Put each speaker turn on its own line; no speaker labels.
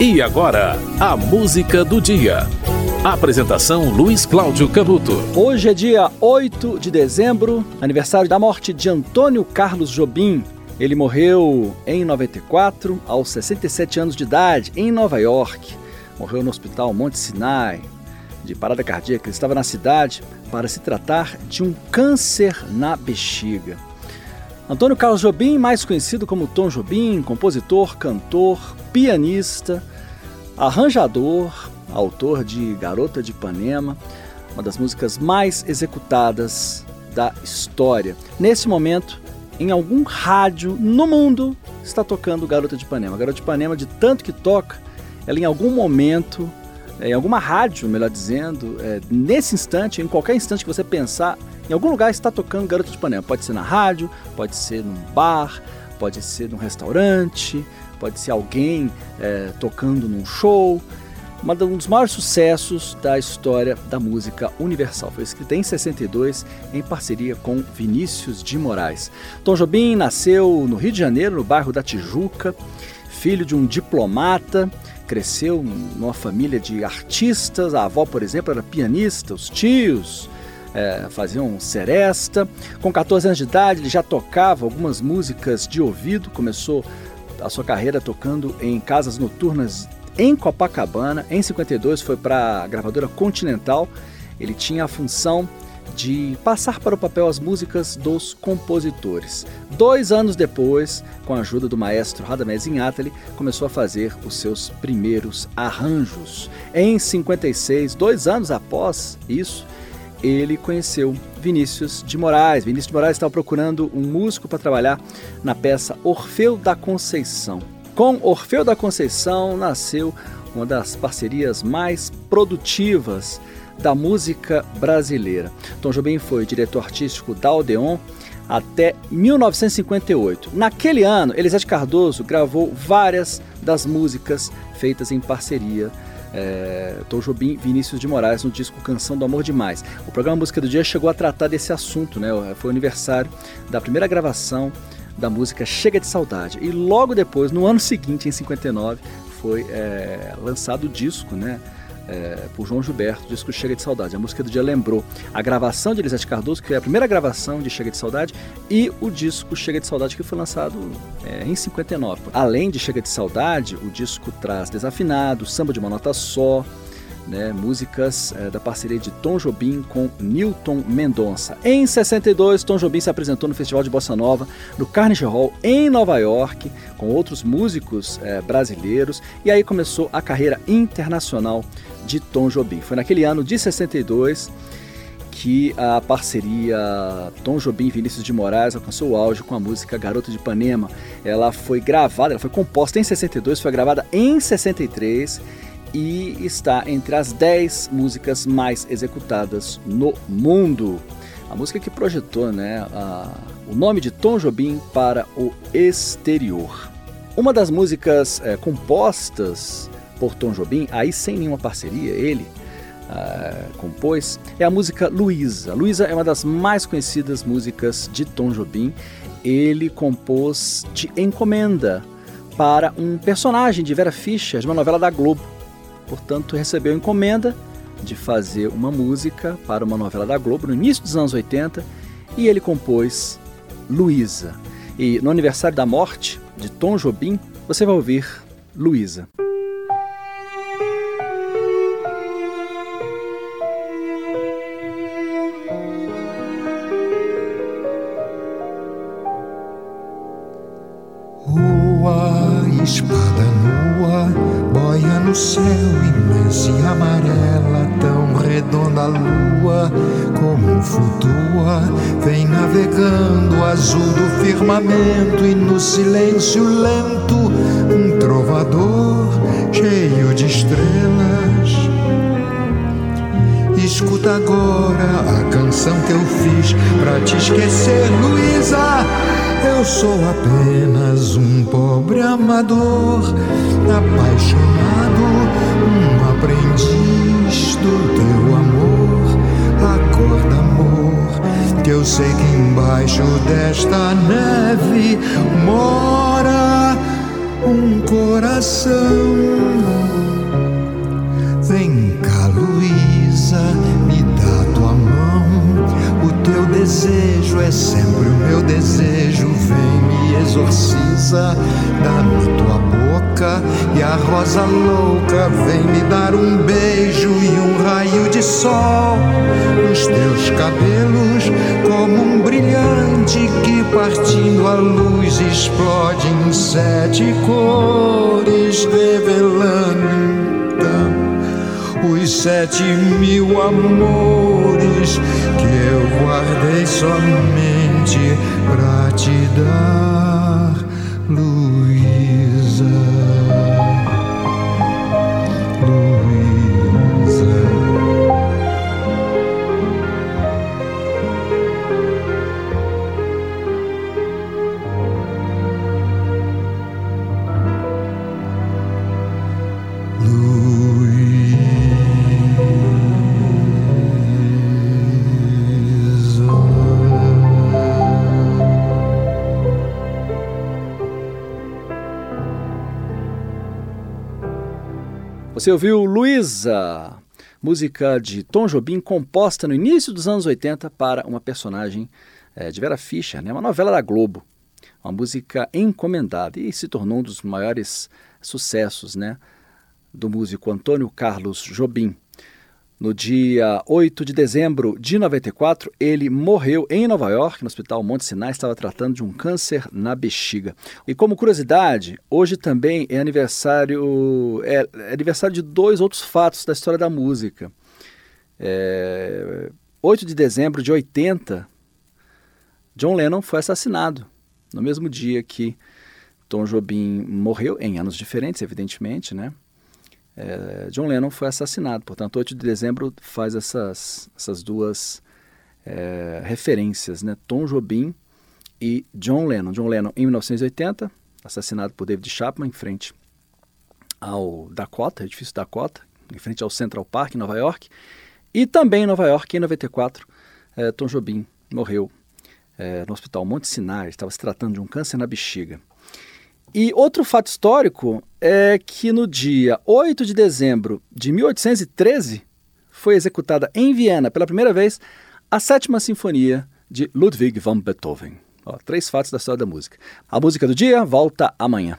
E agora, a música do dia. Apresentação Luiz Cláudio Canuto.
Hoje é dia 8 de dezembro, aniversário da morte de Antônio Carlos Jobim. Ele morreu em 94, aos 67 anos de idade, em Nova York. Morreu no Hospital Monte Sinai, de parada cardíaca. Ele estava na cidade para se tratar de um câncer na bexiga. Antônio Carlos Jobim, mais conhecido como Tom Jobim, compositor, cantor, pianista, arranjador, autor de Garota de Ipanema, uma das músicas mais executadas da história. Nesse momento, em algum rádio no mundo está tocando Garota de Ipanema. Garota de Ipanema, de tanto que toca, ela em algum momento, em alguma rádio, melhor dizendo, é, nesse instante, em qualquer instante que você pensar, em algum lugar está tocando Garota de Ipanema. Pode ser na rádio, pode ser num bar, pode ser num restaurante, pode ser alguém é, tocando num show. Um dos maiores sucessos da história da música universal. Foi escrita em 62 em parceria com Vinícius de Moraes. Tom Jobim nasceu no Rio de Janeiro, no bairro da Tijuca, filho de um diplomata cresceu numa família de artistas. A avó, por exemplo, era pianista, os tios é, faziam seresta. Com 14 anos de idade, ele já tocava algumas músicas de ouvido, começou a sua carreira tocando em casas noturnas em Copacabana. Em 52 foi para a gravadora Continental. Ele tinha a função de passar para o papel as músicas dos compositores. Dois anos depois, com a ajuda do maestro Radamés Inátali, começou a fazer os seus primeiros arranjos. Em 56, dois anos após isso, ele conheceu Vinícius de Moraes. Vinícius de Moraes estava procurando um músico para trabalhar na peça Orfeu da Conceição. Com Orfeu da Conceição nasceu uma das parcerias mais produtivas da música brasileira. Tom Jobim foi diretor artístico da Odeon até 1958. Naquele ano, Elisete Cardoso gravou várias das músicas feitas em parceria é, Tom Jobim Vinícius de Moraes no disco Canção do Amor Demais. O programa Música do Dia chegou a tratar desse assunto, né? Foi o aniversário da primeira gravação da música Chega de Saudade. E logo depois, no ano seguinte, em 59, foi é, lançado o disco, né? É, por João Gilberto, disco Chega de Saudade. A música do dia lembrou a gravação de Elisete Cardoso, que é a primeira gravação de Chega de Saudade, e o disco Chega de Saudade, que foi lançado é, em 59. Além de Chega de Saudade, o disco traz Desafinado, Samba de uma Nota Só, né, músicas é, da parceria de Tom Jobim com Newton Mendonça. Em 62, Tom Jobim se apresentou no Festival de Bossa Nova no Carnegie Hall em Nova York com outros músicos é, brasileiros e aí começou a carreira internacional de Tom Jobim. Foi naquele ano de 62 que a parceria Tom Jobim e Vinícius de Moraes alcançou o auge com a música Garota de Ipanema. Ela foi gravada, ela foi composta em 62, foi gravada em 63 e está entre as 10 músicas mais executadas no mundo. A música que projetou né, a, o nome de Tom Jobim para o exterior. Uma das músicas é, compostas por Tom Jobim, aí sem nenhuma parceria, ele uh, compôs, é a música Luísa. Luísa é uma das mais conhecidas músicas de Tom Jobim. Ele compôs de encomenda para um personagem de Vera Fischer, de uma novela da Globo. Portanto, recebeu encomenda de fazer uma música para uma novela da Globo no início dos anos 80 e ele compôs Luísa. E no aniversário da morte de Tom Jobim, você vai ouvir Luísa.
nua, no céu imenso e amarela, tão redonda a lua, como flutua, vem navegando azul do firmamento e no silêncio lento, um trovador cheio de estrelas. Escuta agora a canção que eu fiz pra te esquecer, Luísa eu sou apenas um pobre amador, apaixonado, um aprendiz do teu amor. Acorda, amor, que eu sei que embaixo desta neve mora um coração é sempre o meu desejo. Vem, me exorciza, dá-me tua boca e a rosa louca. Vem me dar um beijo e um raio de sol nos teus cabelos, como um brilhante que partindo a luz explode em sete cores, revelando então os sete mil amores que eu guardei somente pra te dar, Luísa.
Você ouviu Luísa, música de Tom Jobim composta no início dos anos 80 para uma personagem é, de Vera Fischer, né? uma novela da Globo. Uma música encomendada e se tornou um dos maiores sucessos né? do músico Antônio Carlos Jobim. No dia 8 de dezembro de 94, ele morreu em Nova York, no Hospital Monte Sinai, estava tratando de um câncer na bexiga. E como curiosidade, hoje também é aniversário, é, é aniversário de dois outros fatos da história da música. É, 8 de dezembro de 80, John Lennon foi assassinado, no mesmo dia que Tom Jobim morreu, em anos diferentes, evidentemente, né? É, John Lennon foi assassinado. Portanto, 8 de dezembro faz essas, essas duas é, referências, né? Tom Jobim e John Lennon. John Lennon em 1980, assassinado por David Chapman em frente ao Dakota, edifício Dakota, em frente ao Central Park, em Nova York. E também em Nova York, em 94, é, Tom Jobim morreu é, no Hospital Monte Sinai. Estava se tratando de um câncer na bexiga. E outro fato histórico é que no dia 8 de dezembro de 1813 foi executada em Viena pela primeira vez a sétima sinfonia de Ludwig van Beethoven. Ó, três fatos da história da música. A música do dia volta amanhã.